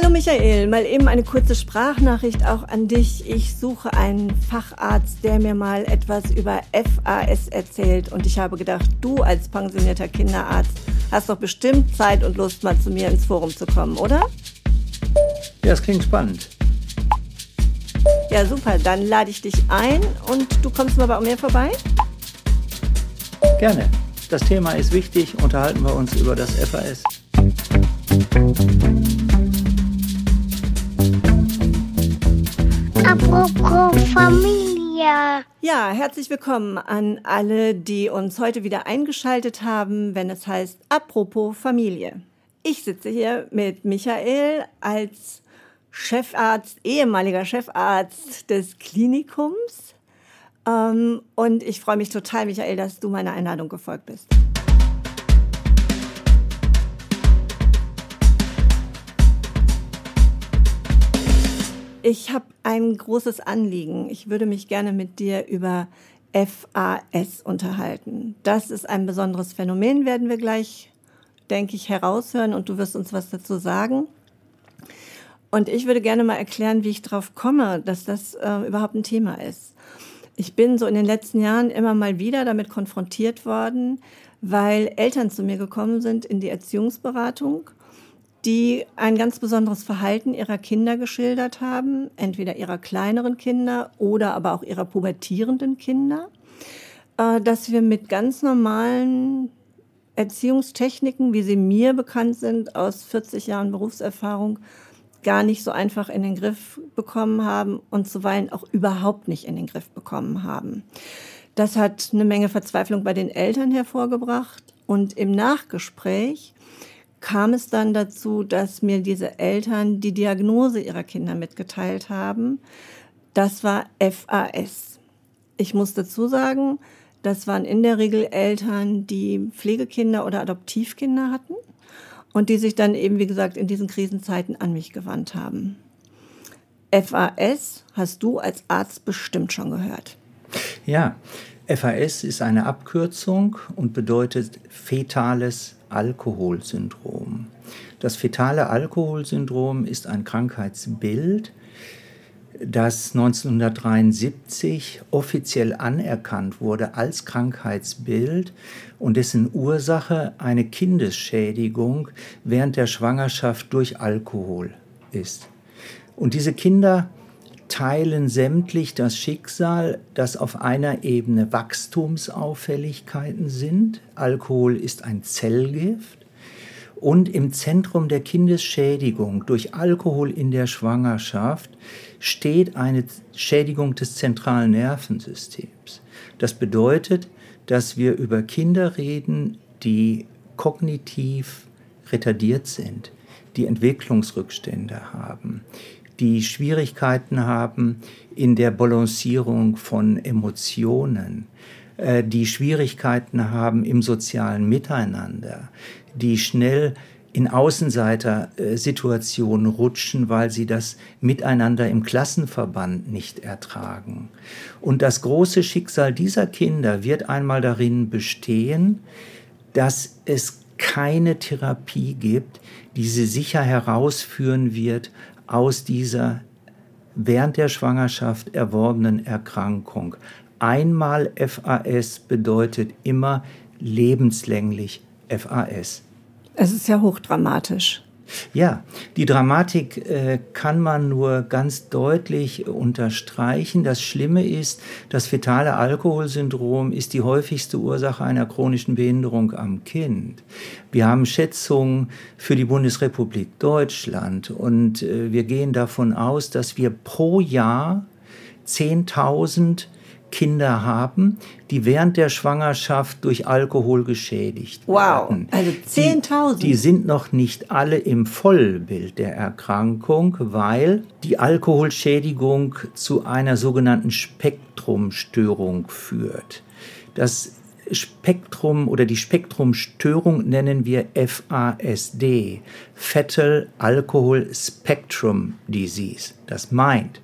Hallo Michael, mal eben eine kurze Sprachnachricht auch an dich. Ich suche einen Facharzt, der mir mal etwas über FAS erzählt. Und ich habe gedacht, du als pensionierter Kinderarzt hast doch bestimmt Zeit und Lust, mal zu mir ins Forum zu kommen, oder? Ja, das klingt spannend. Ja, super. Dann lade ich dich ein und du kommst mal bei mir vorbei? Gerne. Das Thema ist wichtig. Unterhalten wir uns über das FAS. Apropos Familie. Ja, herzlich willkommen an alle, die uns heute wieder eingeschaltet haben, wenn es heißt Apropos Familie. Ich sitze hier mit Michael als Chefarzt, ehemaliger Chefarzt des Klinikums. Ähm, und ich freue mich total, Michael, dass du meiner Einladung gefolgt bist. Ich habe ein großes Anliegen. Ich würde mich gerne mit dir über FAS unterhalten. Das ist ein besonderes Phänomen, werden wir gleich, denke ich, heraushören und du wirst uns was dazu sagen. Und ich würde gerne mal erklären, wie ich darauf komme, dass das äh, überhaupt ein Thema ist. Ich bin so in den letzten Jahren immer mal wieder damit konfrontiert worden, weil Eltern zu mir gekommen sind in die Erziehungsberatung die ein ganz besonderes Verhalten ihrer Kinder geschildert haben, entweder ihrer kleineren Kinder oder aber auch ihrer pubertierenden Kinder, äh, dass wir mit ganz normalen Erziehungstechniken, wie sie mir bekannt sind aus 40 Jahren Berufserfahrung, gar nicht so einfach in den Griff bekommen haben und zuweilen auch überhaupt nicht in den Griff bekommen haben. Das hat eine Menge Verzweiflung bei den Eltern hervorgebracht und im Nachgespräch kam es dann dazu, dass mir diese Eltern die Diagnose ihrer Kinder mitgeteilt haben. Das war FAS. Ich muss dazu sagen, das waren in der Regel Eltern, die Pflegekinder oder Adoptivkinder hatten und die sich dann eben, wie gesagt, in diesen Krisenzeiten an mich gewandt haben. FAS hast du als Arzt bestimmt schon gehört. Ja, FAS ist eine Abkürzung und bedeutet fetales Alkoholsyndrom. Das fetale Alkoholsyndrom ist ein Krankheitsbild, das 1973 offiziell anerkannt wurde als Krankheitsbild und dessen Ursache eine Kindesschädigung während der Schwangerschaft durch Alkohol ist. Und diese Kinder teilen sämtlich das Schicksal, dass auf einer Ebene Wachstumsauffälligkeiten sind. Alkohol ist ein Zellgift. Und im Zentrum der Kindesschädigung durch Alkohol in der Schwangerschaft steht eine Schädigung des zentralen Nervensystems. Das bedeutet, dass wir über Kinder reden, die kognitiv retardiert sind, die Entwicklungsrückstände haben, die Schwierigkeiten haben in der Balancierung von Emotionen, äh, die Schwierigkeiten haben im sozialen Miteinander, die schnell in Außenseitersituationen rutschen, weil sie das Miteinander im Klassenverband nicht ertragen. Und das große Schicksal dieser Kinder wird einmal darin bestehen, dass es keine Therapie gibt, die sie sicher herausführen wird aus dieser während der Schwangerschaft erworbenen Erkrankung. Einmal FAS bedeutet immer lebenslänglich FAS. Es ist ja hochdramatisch. Ja, die Dramatik äh, kann man nur ganz deutlich unterstreichen. Das Schlimme ist, das fetale Alkoholsyndrom ist die häufigste Ursache einer chronischen Behinderung am Kind. Wir haben Schätzungen für die Bundesrepublik Deutschland und äh, wir gehen davon aus, dass wir pro Jahr 10.000 Kinder haben, die während der Schwangerschaft durch Alkohol geschädigt wow. werden. Wow, also 10.000. Die, die, sind noch nicht alle im Vollbild der Erkrankung, weil die Alkoholschädigung zu einer sogenannten Spektrumstörung führt. Das Spektrum oder die Spektrumstörung nennen wir FASD, Fetal Alcohol Spectrum Disease. Das meint,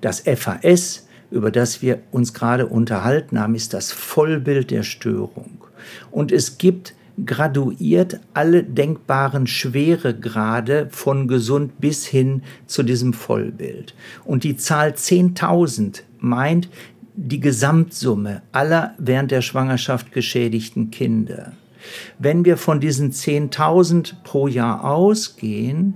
das FAS über das wir uns gerade unterhalten haben, ist das Vollbild der Störung. Und es gibt graduiert alle denkbaren Schweregrade von gesund bis hin zu diesem Vollbild. Und die Zahl 10.000 meint die Gesamtsumme aller während der Schwangerschaft geschädigten Kinder. Wenn wir von diesen 10.000 pro Jahr ausgehen,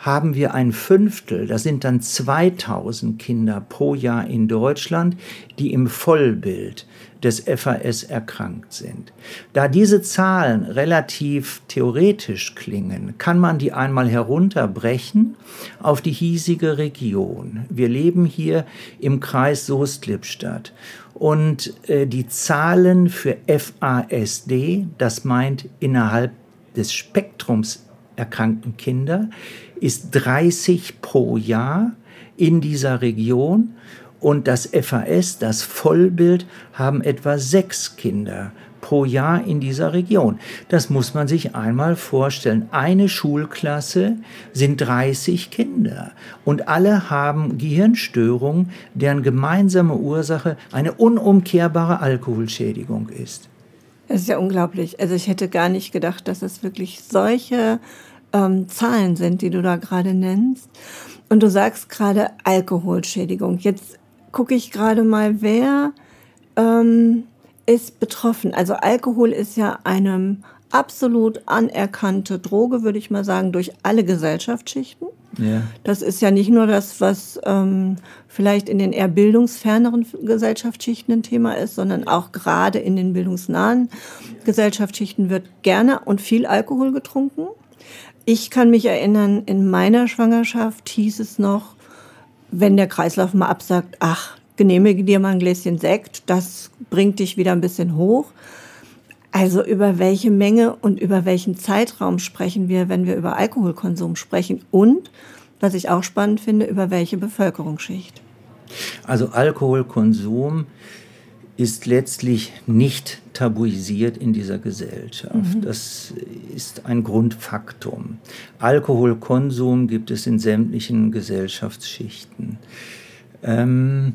haben wir ein Fünftel, das sind dann 2000 Kinder pro Jahr in Deutschland, die im Vollbild des FAS erkrankt sind. Da diese Zahlen relativ theoretisch klingen, kann man die einmal herunterbrechen auf die hiesige Region. Wir leben hier im Kreis Soest-Lippstadt und äh, die Zahlen für FASD, das meint innerhalb des Spektrums erkrankten Kinder, ist 30 pro Jahr in dieser Region und das FAS, das Vollbild, haben etwa sechs Kinder pro Jahr in dieser Region. Das muss man sich einmal vorstellen. Eine Schulklasse sind 30 Kinder und alle haben Gehirnstörungen, deren gemeinsame Ursache eine unumkehrbare Alkoholschädigung ist. Es ist ja unglaublich. Also ich hätte gar nicht gedacht, dass es wirklich solche ähm, Zahlen sind, die du da gerade nennst. Und du sagst gerade Alkoholschädigung. Jetzt gucke ich gerade mal, wer ähm, ist betroffen. Also Alkohol ist ja eine absolut anerkannte Droge, würde ich mal sagen, durch alle Gesellschaftsschichten. Ja. Das ist ja nicht nur das, was ähm, vielleicht in den eher bildungsferneren Gesellschaftsschichten ein Thema ist, sondern auch gerade in den bildungsnahen Gesellschaftsschichten wird gerne und viel Alkohol getrunken. Ich kann mich erinnern, in meiner Schwangerschaft hieß es noch, wenn der Kreislauf mal absagt, ach, genehmige dir mal ein Gläschen Sekt, das bringt dich wieder ein bisschen hoch. Also über welche Menge und über welchen Zeitraum sprechen wir, wenn wir über Alkoholkonsum sprechen und, was ich auch spannend finde, über welche Bevölkerungsschicht? Also Alkoholkonsum ist letztlich nicht tabuisiert in dieser Gesellschaft. Mhm. Das ist ein Grundfaktum. Alkoholkonsum gibt es in sämtlichen Gesellschaftsschichten. Ähm,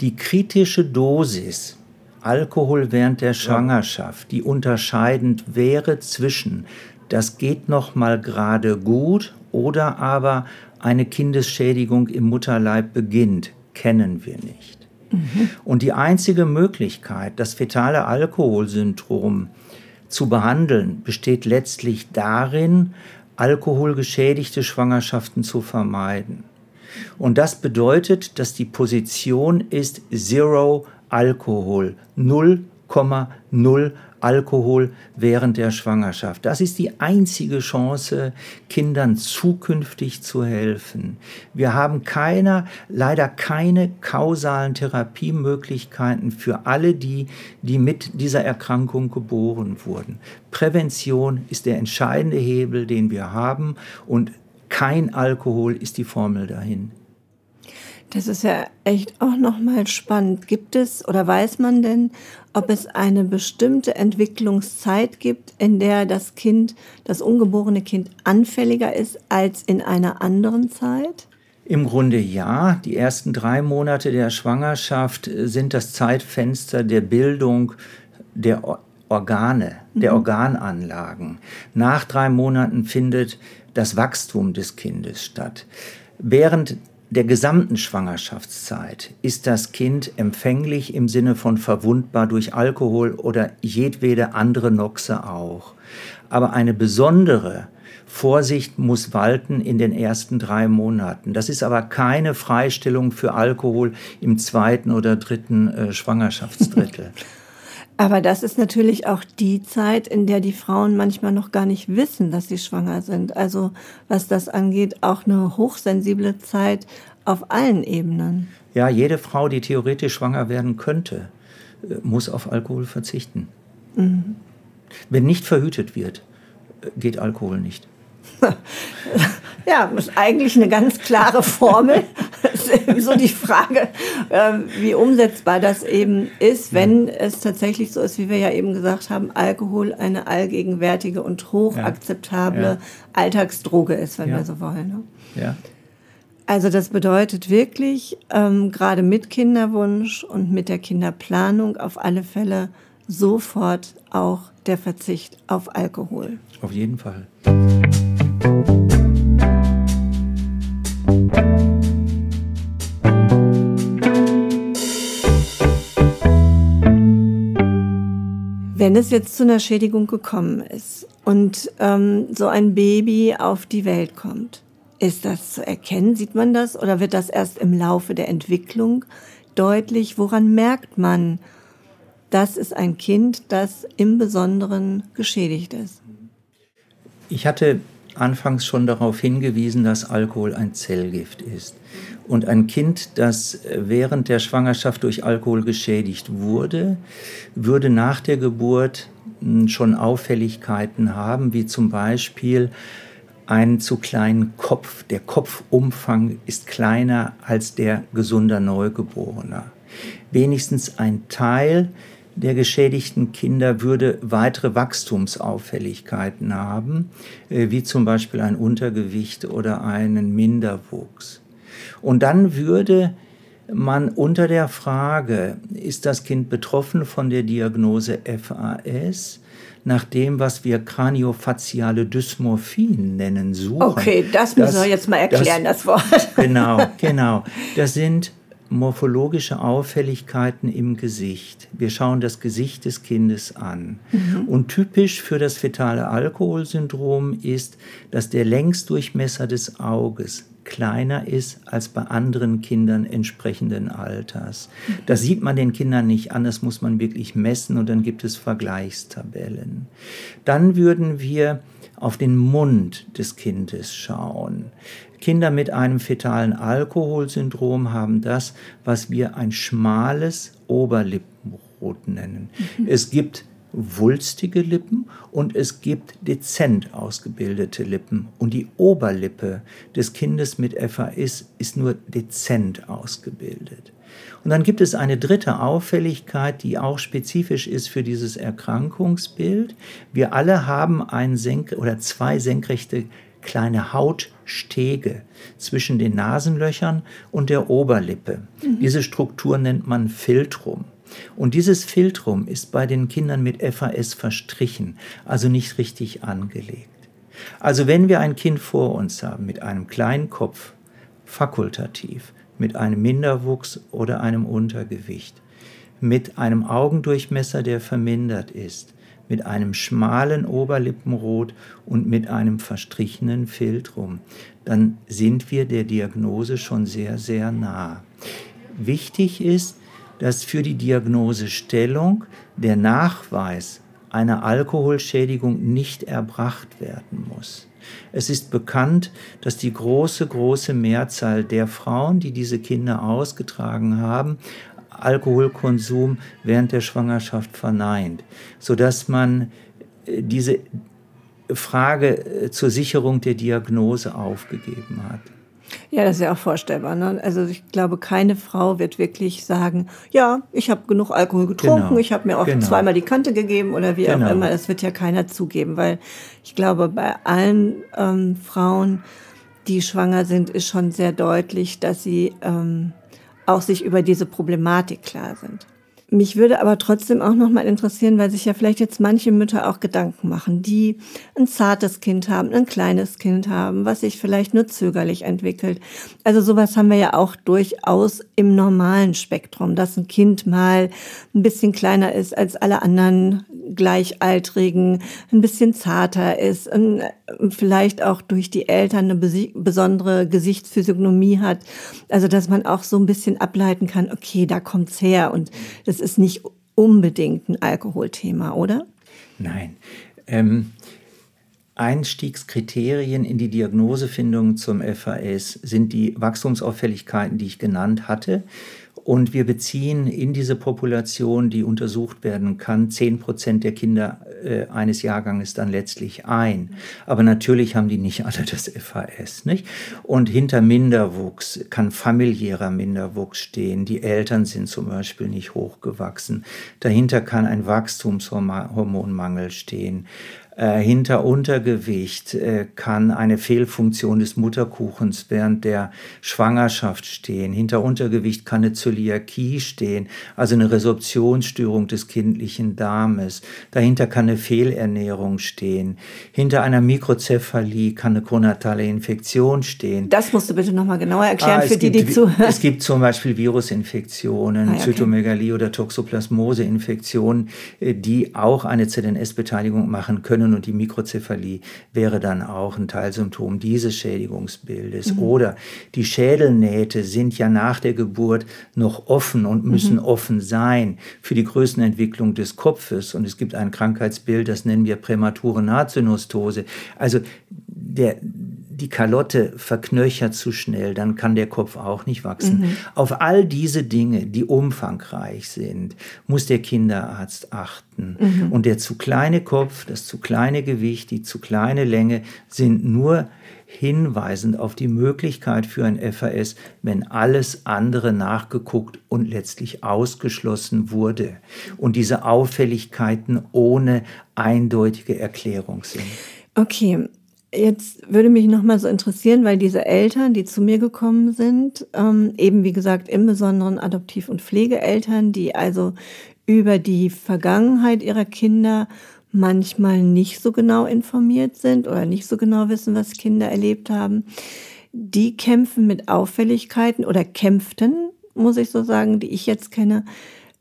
die kritische Dosis Alkohol während der Schwangerschaft, die unterscheidend wäre zwischen das geht noch mal gerade gut oder aber eine Kindesschädigung im Mutterleib beginnt, kennen wir nicht. Und die einzige Möglichkeit, das fetale Alkoholsyndrom zu behandeln, besteht letztlich darin, alkoholgeschädigte Schwangerschaften zu vermeiden. Und das bedeutet, dass die Position ist Zero Alkohol, 0,0 Alkohol während der Schwangerschaft. Das ist die einzige Chance, Kindern zukünftig zu helfen. Wir haben keine, leider keine kausalen Therapiemöglichkeiten für alle die, die mit dieser Erkrankung geboren wurden. Prävention ist der entscheidende Hebel, den wir haben und kein Alkohol ist die Formel dahin. Das ist ja echt auch nochmal spannend. Gibt es oder weiß man denn, ob es eine bestimmte Entwicklungszeit gibt, in der das Kind, das ungeborene Kind anfälliger ist als in einer anderen Zeit? Im Grunde ja. Die ersten drei Monate der Schwangerschaft sind das Zeitfenster der Bildung der Organe, der mhm. Organanlagen. Nach drei Monaten findet das Wachstum des Kindes statt. Während der gesamten Schwangerschaftszeit ist das Kind empfänglich im Sinne von verwundbar durch Alkohol oder jedwede andere Noxe auch. Aber eine besondere Vorsicht muss walten in den ersten drei Monaten. Das ist aber keine Freistellung für Alkohol im zweiten oder dritten äh, Schwangerschaftsdrittel. Aber das ist natürlich auch die Zeit, in der die Frauen manchmal noch gar nicht wissen, dass sie schwanger sind. Also was das angeht, auch eine hochsensible Zeit auf allen Ebenen. Ja, jede Frau, die theoretisch schwanger werden könnte, äh, muss auf Alkohol verzichten. Mhm. Wenn nicht verhütet wird, äh, geht Alkohol nicht. ja, ist eigentlich eine ganz klare Formel. Das ist eben so die Frage, ähm, wie umsetzbar das eben ist, wenn es tatsächlich so ist, wie wir ja eben gesagt haben, Alkohol eine allgegenwärtige und hochakzeptable ja. ja. Alltagsdroge ist, wenn ja. wir so wollen. Ne? Ja. Also das bedeutet wirklich, ähm, gerade mit Kinderwunsch und mit der Kinderplanung auf alle Fälle sofort auch der Verzicht auf Alkohol. Auf jeden Fall. Wenn es jetzt zu einer Schädigung gekommen ist und ähm, so ein Baby auf die Welt kommt, ist das zu erkennen? Sieht man das oder wird das erst im Laufe der Entwicklung deutlich? Woran merkt man, das ist ein Kind, das im Besonderen geschädigt ist? Ich hatte anfangs schon darauf hingewiesen, dass Alkohol ein Zellgift ist. Und ein Kind, das während der Schwangerschaft durch Alkohol geschädigt wurde, würde nach der Geburt hm, schon Auffälligkeiten haben, wie zum Beispiel einen zu kleinen Kopf. Der Kopfumfang ist kleiner als der gesunder Neugeborener. Wenigstens ein Teil der geschädigten Kinder würde weitere Wachstumsauffälligkeiten haben, äh, wie zum Beispiel ein Untergewicht oder einen Minderwuchs. Und dann würde man unter der Frage, ist das Kind betroffen von der Diagnose FAS, nach dem, was wir kraniofaziale Dysmorphien nennen, suchen. Okay, das müssen das, wir jetzt mal erklären, das, das Wort. Genau, genau. Das sind morphologische Auffälligkeiten im Gesicht. Wir schauen das Gesicht des Kindes an. Mhm. Und typisch für das fetale Alkoholsyndrom ist, dass der Längsdurchmesser des Auges kleiner ist als bei anderen Kindern entsprechenden Alters. Das sieht man den Kindern nicht an, das muss man wirklich messen und dann gibt es Vergleichstabellen. Dann würden wir auf den Mund des Kindes schauen. Kinder mit einem fetalen Alkoholsyndrom haben das, was wir ein schmales Oberlippenrot nennen. Mhm. Es gibt wulstige Lippen und es gibt dezent ausgebildete Lippen. Und die Oberlippe des Kindes mit FAS ist nur dezent ausgebildet. Und dann gibt es eine dritte Auffälligkeit, die auch spezifisch ist für dieses Erkrankungsbild. Wir alle haben ein Senk oder zwei senkrechte kleine Hautstege zwischen den Nasenlöchern und der Oberlippe. Mhm. Diese Struktur nennt man Filtrum. Und dieses Filtrum ist bei den Kindern mit FAS verstrichen, also nicht richtig angelegt. Also wenn wir ein Kind vor uns haben mit einem kleinen Kopf, fakultativ, mit einem Minderwuchs oder einem Untergewicht, mit einem Augendurchmesser, der vermindert ist, mit einem schmalen Oberlippenrot und mit einem verstrichenen Filtrum, dann sind wir der Diagnose schon sehr, sehr nah. Wichtig ist, dass für die Diagnosestellung der Nachweis einer Alkoholschädigung nicht erbracht werden muss. Es ist bekannt, dass die große, große Mehrzahl der Frauen, die diese Kinder ausgetragen haben, Alkoholkonsum während der Schwangerschaft verneint, sodass man äh, diese Frage äh, zur Sicherung der Diagnose aufgegeben hat. Ja, das ist ja auch vorstellbar. Ne? Also ich glaube, keine Frau wird wirklich sagen, ja, ich habe genug Alkohol getrunken, genau. ich habe mir auch genau. zweimal die Kante gegeben oder wie genau. auch immer. Das wird ja keiner zugeben, weil ich glaube, bei allen ähm, Frauen, die schwanger sind, ist schon sehr deutlich, dass sie ähm, auch sich über diese Problematik klar sind. Mich würde aber trotzdem auch noch mal interessieren, weil sich ja vielleicht jetzt manche Mütter auch Gedanken machen, die ein zartes Kind haben, ein kleines Kind haben, was sich vielleicht nur zögerlich entwickelt. Also sowas haben wir ja auch durchaus im normalen Spektrum, dass ein Kind mal ein bisschen kleiner ist als alle anderen Gleichaltrigen, ein bisschen zarter ist, vielleicht auch durch die Eltern eine besondere Gesichtsphysiognomie hat. Also dass man auch so ein bisschen ableiten kann, okay, da kommt's her und das ist nicht unbedingt ein Alkoholthema, oder? Nein. Ähm, Einstiegskriterien in die Diagnosefindung zum FAS sind die Wachstumsauffälligkeiten, die ich genannt hatte. Und wir beziehen in diese Population, die untersucht werden kann, zehn Prozent der Kinder äh, eines Jahrganges dann letztlich ein. Aber natürlich haben die nicht alle das FAS, nicht? Und hinter Minderwuchs kann familiärer Minderwuchs stehen. Die Eltern sind zum Beispiel nicht hochgewachsen. Dahinter kann ein Wachstumshormonmangel stehen Äh, hinter Untergewicht äh, kann eine Fehlfunktion des Mutterkuchens während der Schwangerschaft stehen. Hinter Untergewicht kann eine Zöliakie stehen, also eine Resorptionsstörung des kindlichen Darmes. Dahinter kann eine Fehlernährung stehen. Hinter einer Mikrozephalie kann eine chronatale Infektion stehen. Das musst du bitte nochmal genauer erklären ah, für die, gibt, die zuhören. Es gibt zum Beispiel Virusinfektionen, ah, okay. Zytomegalie oder Toxoplasmose-Infektionen, äh, die auch eine ZNS-Beteiligung machen können und die Mikrozephalie wäre dann auch ein Teilsymptom dieses Schädigungsbildes. Mhm. Oder die Schädelnähte sind ja nach der Geburt noch offen und müssen mhm. offen sein für die Größenentwicklung des Kopfes. Und es gibt ein Krankheitsbild, das nennen wir prämature Nahtsynnostose. Also der, die Kalotte verknöchert zu schnell, dann kann der Kopf auch nicht wachsen. Mhm. Auf all diese Dinge, die umfangreich sind, muss der Kinderarzt achten. Mhm. Und der zu kleine Kopf, das zu kleine Gewicht, die zu kleine Länge sind nur hinweisend auf die Möglichkeit für ein FAS, wenn alles andere nachgeguckt und letztlich ausgeschlossen wurde und diese Auffälligkeiten ohne eindeutige Erklärung sind. Okay, Jetzt würde mich noch mal so interessieren, weil diese Eltern, die zu mir gekommen sind, ähm, eben wie gesagt im Besonderen Adoptiv- und Pflegeeltern, die also über die Vergangenheit ihrer Kinder manchmal nicht so genau informiert sind oder nicht so genau wissen, was Kinder erlebt haben, die kämpfen mit Auffälligkeiten oder kämpften, muss ich so sagen, die ich jetzt kenne,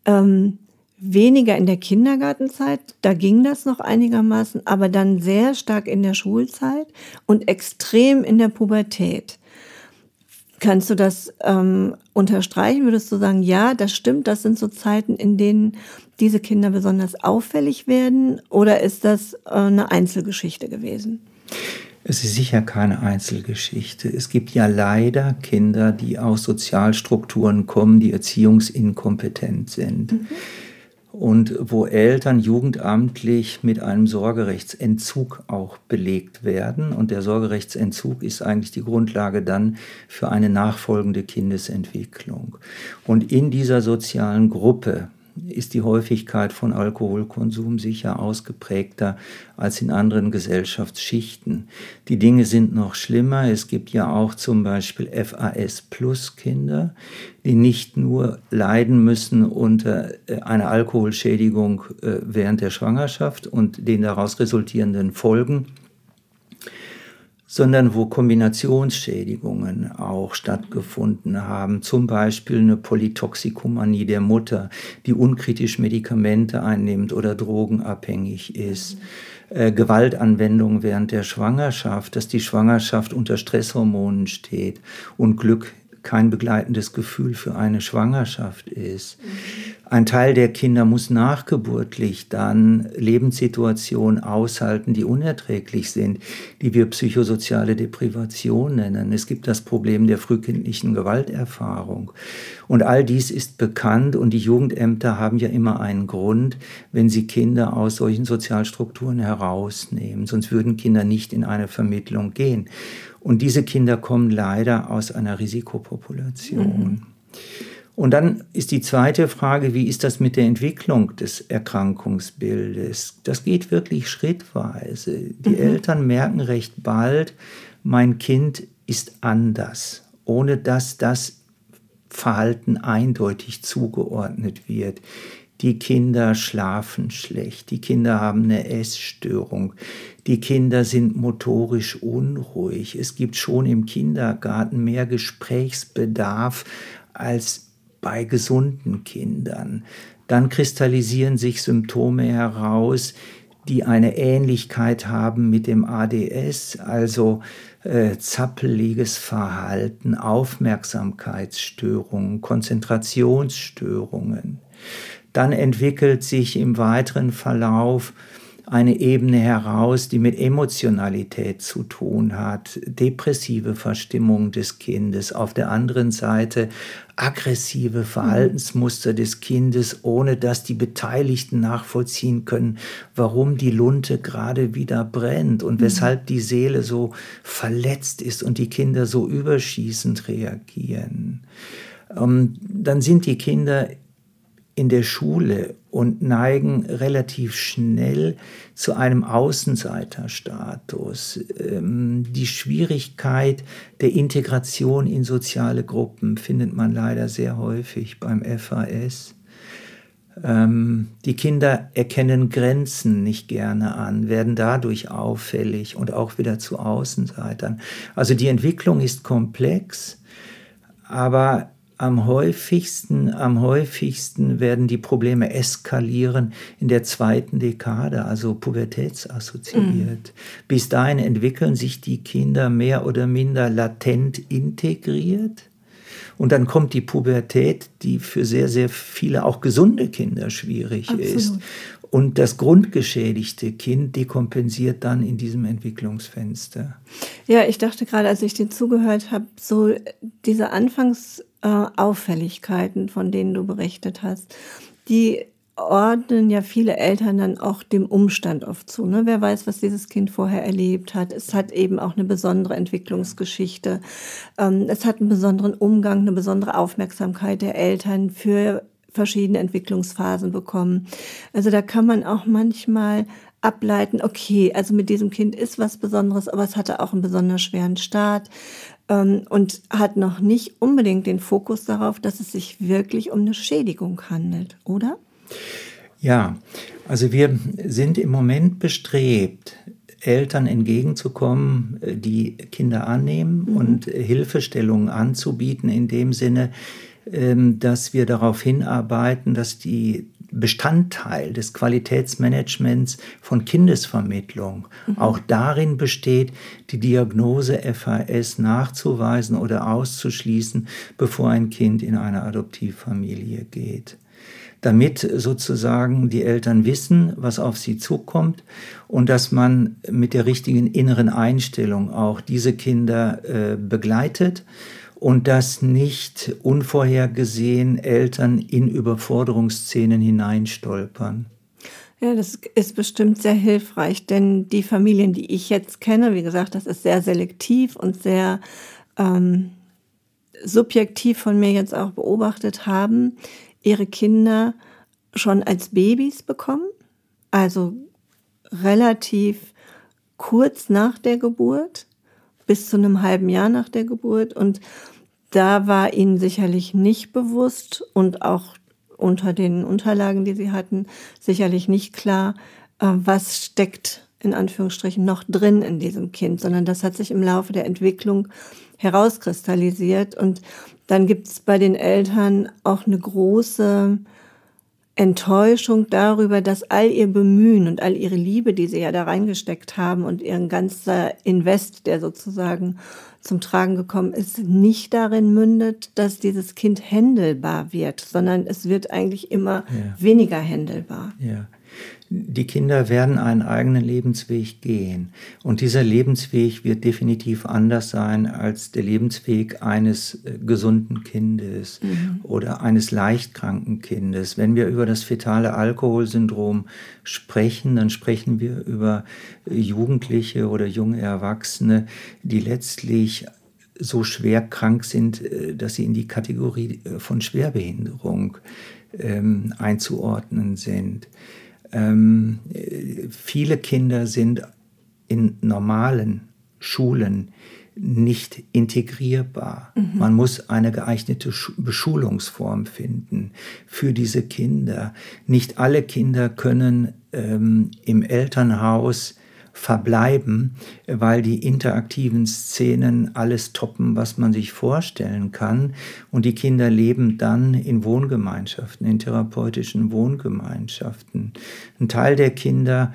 ähm, weniger in der Kindergartenzeit, da ging das noch einigermaßen, aber dann sehr stark in der Schulzeit und extrem in der Pubertät. Kannst du das ähm, unterstreichen? Würdest du sagen, ja, das stimmt, das sind so Zeiten, in denen diese Kinder besonders auffällig werden? Oder ist das äh, eine Einzelgeschichte gewesen? Es ist sicher keine Einzelgeschichte. Es gibt ja leider Kinder, die aus Sozialstrukturen kommen, die erziehungsinkompetent sind. Mhm und wo Eltern jugendamtlich mit einem Sorgerechtsentzug auch belegt werden. Und der Sorgerechtsentzug ist eigentlich die Grundlage dann für eine nachfolgende Kindesentwicklung. Und in dieser sozialen Gruppe ist die Häufigkeit von Alkoholkonsum sicher ausgeprägter als in anderen Gesellschaftsschichten. Die Dinge sind noch schlimmer. Es gibt ja auch zum Beispiel FAS-Plus-Kinder, die nicht nur leiden müssen unter äh, einer Alkoholschädigung äh, während der Schwangerschaft und den daraus resultierenden Folgen, sondern wo Kombinationsschädigungen auch stattgefunden haben. Zum Beispiel eine Polytoxikomanie der Mutter, die unkritisch Medikamente einnimmt oder drogenabhängig ist. Äh, Gewaltanwendung während der Schwangerschaft, dass die Schwangerschaft unter Stresshormonen steht und Glück kein begleitendes Gefühl für eine Schwangerschaft ist. Ein Teil der Kinder muss nachgeburtlich dann Lebenssituationen aushalten, die unerträglich sind, die wir psychosoziale Deprivation nennen. Es gibt das Problem der frühkindlichen Gewalterfahrung. Und all dies ist bekannt und die Jugendämter haben ja immer einen Grund, wenn sie Kinder aus solchen Sozialstrukturen herausnehmen. Sonst würden Kinder nicht in eine Vermittlung gehen. Und diese Kinder kommen leider aus einer Risikopopulation. Mhm. Und dann ist die zweite Frage, wie ist das mit der Entwicklung des Erkrankungsbildes? Das geht wirklich schrittweise. Die mhm. Eltern merken recht bald, mein Kind ist anders, ohne dass das Verhalten eindeutig zugeordnet wird. Die Kinder schlafen schlecht, die Kinder haben eine Essstörung, die Kinder sind motorisch unruhig, es gibt schon im Kindergarten mehr Gesprächsbedarf als bei gesunden Kindern. Dann kristallisieren sich Symptome heraus, die eine Ähnlichkeit haben mit dem ADS, also äh, zappeliges Verhalten, Aufmerksamkeitsstörungen, Konzentrationsstörungen. Dann entwickelt sich im weiteren Verlauf eine Ebene heraus, die mit Emotionalität zu tun hat, depressive Verstimmung des Kindes, auf der anderen Seite aggressive Verhaltensmuster des Kindes, ohne dass die Beteiligten nachvollziehen können, warum die Lunte gerade wieder brennt und mhm. weshalb die Seele so verletzt ist und die Kinder so überschießend reagieren. Ähm, dann sind die Kinder in der Schule und neigen relativ schnell zu einem Außenseiterstatus. Ähm, die Schwierigkeit der Integration in soziale Gruppen findet man leider sehr häufig beim FAS. Ähm, die Kinder erkennen Grenzen nicht gerne an, werden dadurch auffällig und auch wieder zu Außenseitern. Also die Entwicklung ist komplex, aber am häufigsten, am häufigsten werden die Probleme eskalieren in der zweiten Dekade, also pubertätsassoziiert. Mhm. Bis dahin entwickeln sich die Kinder mehr oder minder latent integriert. Und dann kommt die Pubertät, die für sehr, sehr viele auch gesunde Kinder schwierig Absolut. ist. Und das grundgeschädigte Kind dekompensiert dann in diesem Entwicklungsfenster. Ja, ich dachte gerade, als ich dir zugehört habe, so diese Anfangsauffälligkeiten, von denen du berichtet hast, die ordnen ja viele Eltern dann auch dem Umstand oft zu. Ne? Wer weiß, was dieses Kind vorher erlebt hat. Es hat eben auch eine besondere Entwicklungsgeschichte. Ähm, es hat einen besonderen Umgang, eine besondere Aufmerksamkeit der Eltern für verschiedene Entwicklungsphasen bekommen. Also da kann man auch manchmal ableiten, okay, also mit diesem Kind ist was Besonderes, aber es hatte auch einen besonders schweren Start und hat noch nicht unbedingt den Fokus darauf, dass es sich wirklich um eine Schädigung handelt, oder? Ja, also wir sind im Moment bestrebt, Eltern entgegenzukommen, äh, die Kinder annehmen mhm. und Hilfestellungen anzubieten, in dem Sinne, ähm, dass wir darauf hinarbeiten, dass die Bestandteil des Qualitätsmanagements von Kindesvermittlung mhm. auch darin besteht, die Diagnose FAS nachzuweisen oder auszuschließen, bevor ein Kind in eine Adoptivfamilie geht damit sozusagen die Eltern wissen, was auf sie zukommt und dass man mit der richtigen inneren Einstellung auch diese Kinder äh, begleitet und dass nicht unvorhergesehen Eltern in Überforderungsszenen hineinstolpern. Ja, das ist bestimmt sehr hilfreich, denn die Familien, die ich jetzt kenne, wie gesagt, das ist sehr selektiv und sehr ähm, subjektiv von mir jetzt auch beobachtet haben, ihre Kinder schon als Babys bekommen, also relativ kurz nach der Geburt bis zu einem halben Jahr nach der Geburt. Und da war ihnen sicherlich nicht bewusst und auch unter den Unterlagen, die sie hatten, sicherlich nicht klar, äh, was steckt in Anführungsstrichen noch drin in diesem Kind, sondern das hat sich im Laufe der Entwicklung herauskristallisiert. Und dann gibt es bei den Eltern auch eine große Enttäuschung darüber, dass all ihr Bemühen und all ihre Liebe, die sie ja da reingesteckt haben und ihren ganzer Invest, der sozusagen zum Tragen gekommen ist, nicht darin mündet, dass dieses Kind händelbar wird, sondern es wird eigentlich immer ja. weniger händelbar. Ja die Kinder werden einen eigenen Lebensweg gehen. Und dieser Lebensweg wird definitiv anders sein als der Lebensweg eines äh, gesunden Kindes mhm. oder eines leichtkranken Kindes. Wenn wir über das fetale Alkoholsyndrom sprechen, dann sprechen wir über Jugendliche oder junge Erwachsene, die letztlich so schwer krank sind, äh, dass sie in die Kategorie äh, von Schwerbehinderung ähm, einzuordnen sind. Ähm, viele Kinder sind in normalen Schulen nicht integrierbar. Mhm. Man muss eine geeignete Beschulungsform finden für diese Kinder. Nicht alle Kinder können ähm, im Elternhaus verbleiben, weil die interaktiven Szenen alles toppen, was man sich vorstellen kann. Und die Kinder leben dann in Wohngemeinschaften, in therapeutischen Wohngemeinschaften. Ein Teil der Kinder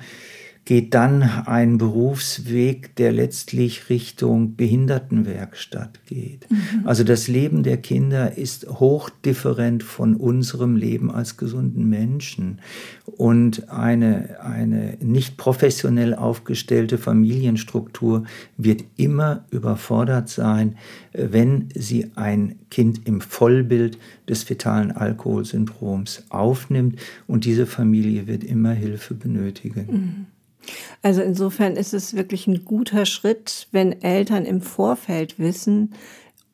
geht dann ein Berufsweg, der letztlich Richtung Behindertenwerkstatt geht. Mhm. Also das Leben der Kinder ist hochdifferent von unserem Leben als gesunden Menschen. Und eine, eine nicht professionell aufgestellte Familienstruktur wird immer überfordert sein, wenn sie ein Kind im Vollbild des fetalen Alkoholsyndroms aufnimmt. Und diese Familie wird immer Hilfe benötigen. Mhm. Also insofern ist es wirklich ein guter Schritt, wenn Eltern im Vorfeld wissen,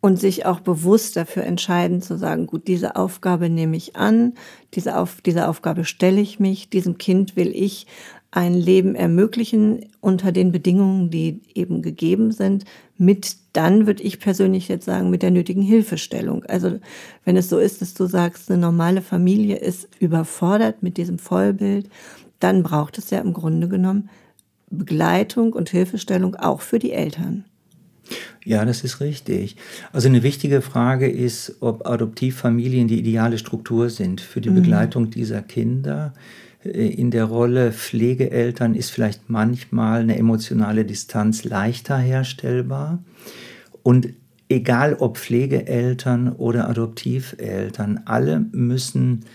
und sich auch bewusst dafür entscheiden zu sagen, gut, diese Aufgabe nehme ich an, diese, Auf, diese Aufgabe stelle ich mich, diesem Kind will ich ein Leben ermöglichen unter den Bedingungen, die eben gegeben sind, mit dann würde ich persönlich jetzt sagen, mit der nötigen Hilfestellung. Also wenn es so ist, dass du sagst, eine normale Familie ist überfordert mit diesem Vollbild, dann braucht es ja im Grunde genommen Begleitung und Hilfestellung auch für die Eltern. Ja, das ist richtig. Also eine wichtige Frage ist, ob Adoptivfamilien die ideale Struktur sind für die mhm. Begleitung dieser Kinder. Äh, in der Rolle Pflegeeltern ist vielleicht manchmal eine emotionale Distanz leichter herstellbar. Und egal ob Pflegeeltern oder Adoptiveltern, alle müssen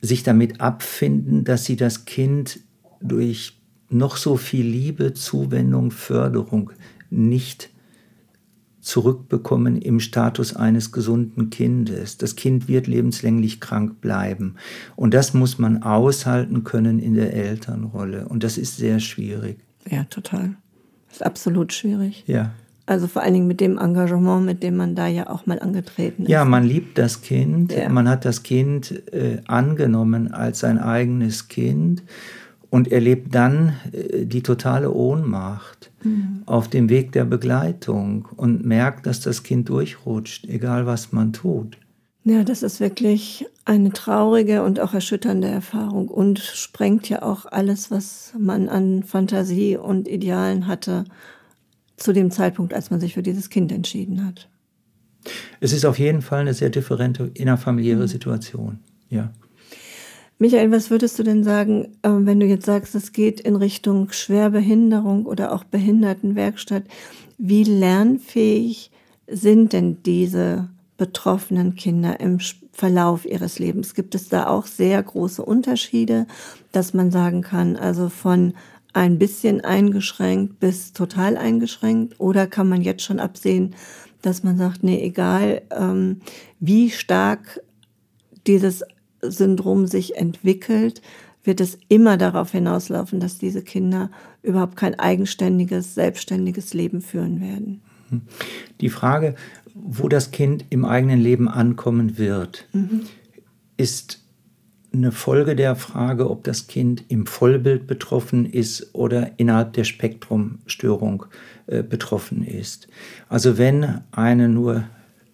sich damit abfinden, dass sie das Kind durch noch so viel Liebe, Zuwendung, Förderung nicht zurückbekommen im Status eines gesunden Kindes. Das Kind wird lebenslänglich krank bleiben. Und das muss man aushalten können in der Elternrolle. Und das ist sehr schwierig. Ja, total. Das ist absolut schwierig. Ja. Also vor allen Dingen mit dem Engagement, mit dem man da ja auch mal angetreten ist. Ja, man liebt das Kind. Ja. Man hat das Kind äh, angenommen als sein eigenes Kind und erlebt dann äh, die totale Ohnmacht mhm. auf dem Weg der Begleitung und merkt, dass das Kind durchrutscht, egal was man tut. Ja, das ist wirklich eine traurige und auch erschütternde Erfahrung und sprengt ja auch alles, was man an Fantasie und Idealen hatte zu dem Zeitpunkt, als man sich für dieses Kind entschieden hat. Es ist auf jeden Fall eine sehr differente innerfamiliäre mhm. Situation, ja. Michael, was würdest du denn sagen, ähm, wenn du jetzt sagst, es geht in Richtung Schwerbehinderung oder auch Behindertenwerkstatt? Wie lernfähig sind denn diese betroffenen Kinder im Verlauf ihres Lebens? Gibt es da auch sehr große Unterschiede, dass man sagen kann, also von ein bisschen eingeschränkt bis total eingeschränkt? Oder kann man jetzt schon absehen, dass man sagt, nee, egal ähm, wie stark dieses Syndrom sich entwickelt, wird es immer darauf hinauslaufen, dass diese Kinder überhaupt kein eigenständiges, selbstständiges Leben führen werden. Die Frage, wo das Kind im eigenen Leben ankommen wird, mhm. ist eine Folge der Frage, ob das Kind im Vollbild betroffen ist oder innerhalb der Spektrumstörung äh, betroffen ist. Also wenn eine nur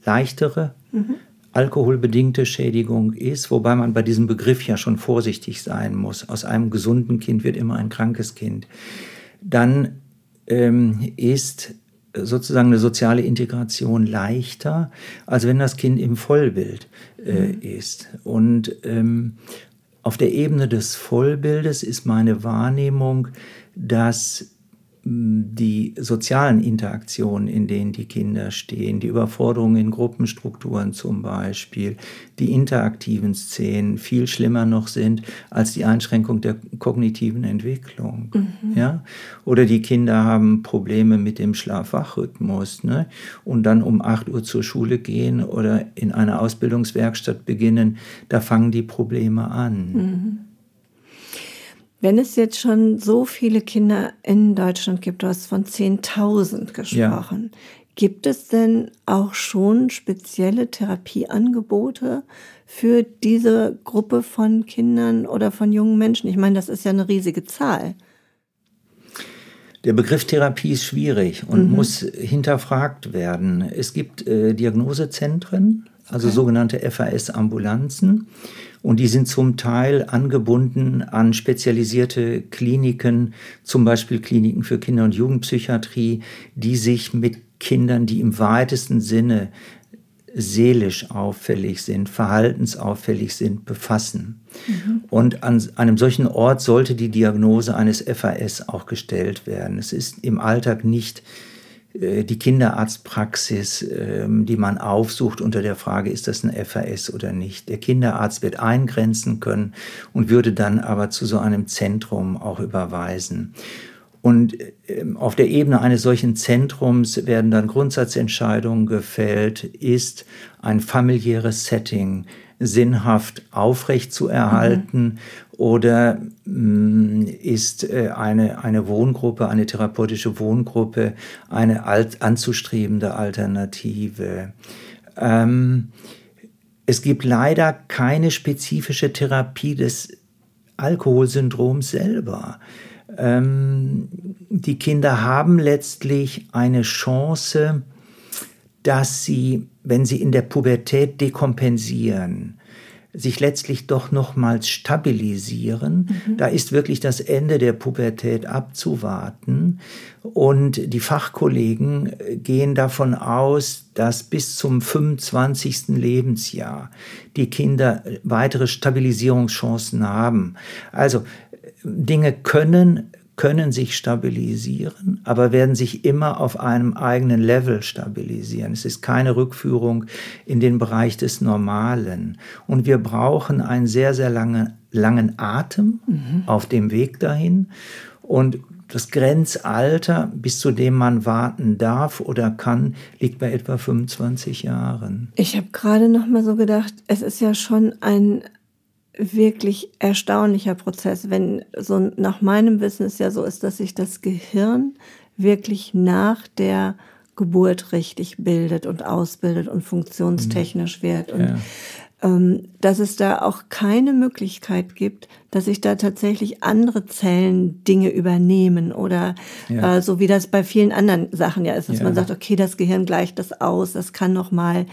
leichtere mhm alkoholbedingte Schädigung ist, wobei man bei diesem Begriff ja schon vorsichtig sein muss. Aus einem gesunden Kind wird immer ein krankes Kind. Dann ähm, ist sozusagen eine soziale Integration leichter, als wenn das Kind im Vollbild äh, mhm. ist. Und ähm, auf der Ebene des Vollbildes ist meine Wahrnehmung, dass die sozialen Interaktionen, in denen die Kinder stehen, die Überforderungen in Gruppenstrukturen zum Beispiel, die interaktiven Szenen viel schlimmer noch sind als die Einschränkung der kognitiven Entwicklung. Mhm. Ja? Oder die Kinder haben Probleme mit dem Schlaf-Wach-Rhythmus ne? und dann um 8 Uhr zur Schule gehen oder in einer Ausbildungswerkstatt beginnen, da fangen die Probleme an. Mhm. Wenn es jetzt schon so viele Kinder in Deutschland gibt, du hast von 10.000 gesprochen, ja. gibt es denn auch schon spezielle Therapieangebote für diese Gruppe von Kindern oder von jungen Menschen? Ich meine, das ist ja eine riesige Zahl. Der Begriff Therapie ist schwierig und mhm. muss hinterfragt werden. Es gibt äh, Diagnosezentren, also okay. sogenannte FAS-Ambulanzen. Und die sind zum Teil angebunden an spezialisierte Kliniken, zum Beispiel Kliniken für Kinder- und Jugendpsychiatrie, die sich mit Kindern, die im weitesten Sinne seelisch auffällig sind, verhaltensauffällig sind, befassen. Mhm. Und an einem solchen Ort sollte die Diagnose eines FAS auch gestellt werden. Es ist im Alltag nicht die Kinderarztpraxis, ähm, die man aufsucht unter der Frage, ist das ein FAS oder nicht. Der Kinderarzt wird eingrenzen können und würde dann aber zu so einem Zentrum auch überweisen. Und ähm, auf der Ebene eines solchen Zentrums werden dann Grundsatzentscheidungen gefällt, ist ein familiäres Setting sinnhaft aufrecht zu erhalten mhm. oder mh, mm, ist äh, eine, eine Wohngruppe, eine therapeutische Wohngruppe eine alt, anzustrebende Alternative. Ähm, es gibt leider keine spezifische Therapie des Alkoholsyndroms selber. Ähm, die Kinder haben letztlich eine Chance, dass sie, wenn sie in der Pubertät dekompensieren, sich letztlich doch nochmals stabilisieren. Mhm. Da ist wirklich das Ende der Pubertät abzuwarten. Und die Fachkollegen gehen davon aus, dass bis zum 25. Lebensjahr die Kinder weitere Stabilisierungschancen haben. Also Dinge können können sich stabilisieren, aber werden sich immer auf einem eigenen Level stabilisieren. Es ist keine Rückführung in den Bereich des Normalen. Und wir brauchen einen sehr, sehr lange, langen Atem mhm. auf dem Weg dahin. Und das Grenzalter, bis zu dem man warten darf oder kann, liegt bei etwa 25 Jahren. Ich habe gerade noch mal so gedacht, es ist ja schon ein wirklich erstaunlicher Prozess, wenn so nach meinem Wissen es ja so ist, dass sich das Gehirn wirklich nach der Geburt richtig bildet und ausbildet und funktionstechnisch mhm. wird. Und ja. ähm, dass es da auch keine Möglichkeit gibt, dass sich da tatsächlich andere Zellen Dinge übernehmen oder ja. äh, so wie das bei vielen anderen Sachen ja ist, dass ja. man sagt, okay, das Gehirn gleicht das aus, das kann noch mal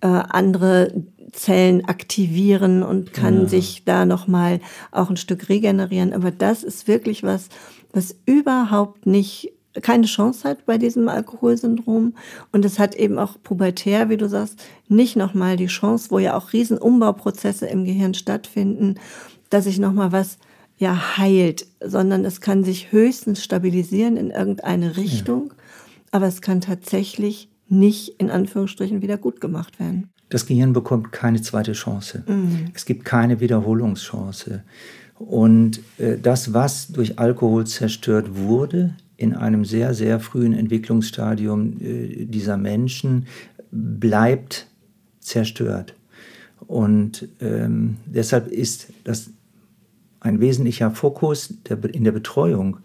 äh, andere Zellen aktivieren und kann ja. sich da noch mal auch ein Stück regenerieren. Aber das ist wirklich was, was überhaupt nicht keine Chance hat bei diesem Alkoholsyndrom. Und es hat eben auch pubertär, wie du sagst, nicht nochmal die Chance, wo ja auch Riesenumbauprozesse im Gehirn stattfinden, dass sich nochmal was ja heilt, sondern es kann sich höchstens stabilisieren in irgendeine Richtung, ja. aber es kann tatsächlich nicht in Anführungsstrichen wieder gut gemacht werden. Das Gehirn bekommt keine zweite Chance. Mhm. Es gibt keine Wiederholungschance. Und äh, das, was durch Alkohol zerstört wurde, in einem sehr, sehr frühen Entwicklungsstadium äh, dieser Menschen, bleibt zerstört. Und ähm, deshalb ist das ein wesentlicher Fokus der, in der Betreuung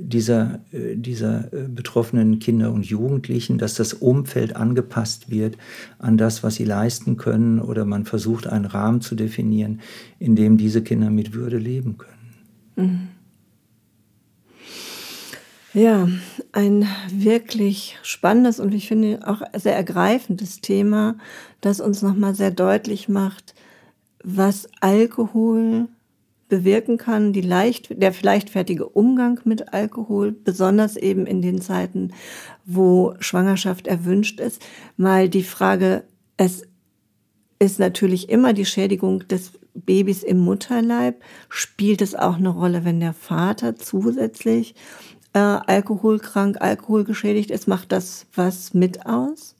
dieser, äh, dieser äh, betroffenen Kinder und Jugendlichen, dass das Umfeld angepasst wird an das, was sie leisten können oder man versucht, einen Rahmen zu definieren, in dem diese Kinder mit Würde leben können. Mhm. Ja, ein wirklich spannendes und ich finde auch sehr ergreifendes Thema, das uns nochmal sehr deutlich macht, was Alkohol bewirken kann, die leicht, der leichtfertige Umgang mit Alkohol, besonders eben in den Zeiten, wo Schwangerschaft erwünscht ist. Mal die Frage, es ist natürlich immer die Schädigung des Babys im Mutterleib. Spielt es auch eine Rolle, wenn der Vater zusätzlich äh, alkoholkrank, alkoholgeschädigt ist? Macht das was mit aus?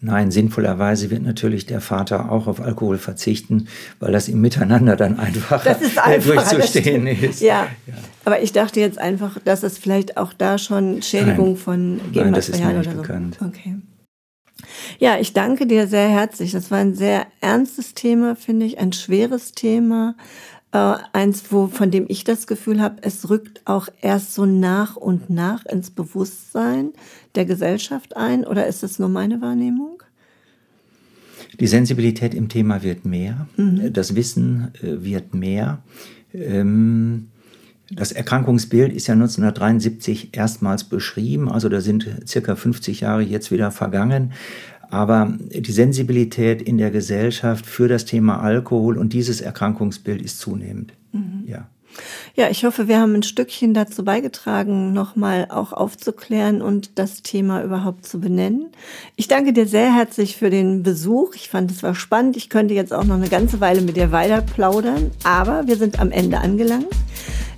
Nein, sinnvollerweise wird natürlich der Vater auch auf Alkohol verzichten, weil das im Miteinander dann einfach, ist durchzustehen ist. Ja. ja. aber ich dachte jetzt einfach, dass es vielleicht auch da schon Schädigung Nein. von Genmaterial Nein, das ist mir nicht so. bekannt. Okay. Ja, ich danke dir sehr herzlich. Das war ein sehr ernstes Thema, finde ich, ein schweres Thema. Äh, eins, wo, von dem ich das Gefühl habe, es rückt auch erst so nach und nach ins Bewusstsein der Gesellschaft ein. Oder ist das nur meine Wahrnehmung? Die Sensibilität im Thema wird mehr, mhm. das Wissen äh, wird mehr. Ähm, das Erkrankungsbild ist ja 1973 erstmals beschrieben, also da sind circa 50 Jahre jetzt wieder vergangen. Aber die Sensibilität in der Gesellschaft für das Thema Alkohol und dieses Erkrankungsbild ist zunehmend. Mhm. Ja. Ja, ich hoffe, wir haben ein Stückchen dazu beigetragen, nochmal auch aufzuklären und das Thema überhaupt zu benennen. Ich danke dir sehr herzlich für den Besuch. Ich fand, es war spannend. Ich könnte jetzt auch noch eine ganze Weile mit dir weiter plaudern, aber wir sind am Ende angelangt.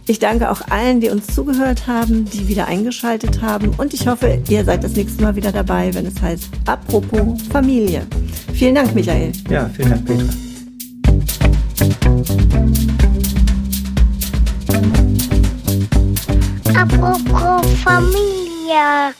Ich danke auch allen, die uns zugehört haben, die wieder eingeschaltet haben und ich hoffe, ihr seid das nächste Mal wieder dabei, wenn es heißt Apropos Familie. Vielen Dank, Michael. Ja, vielen Dank, Petra. Apropos Familie.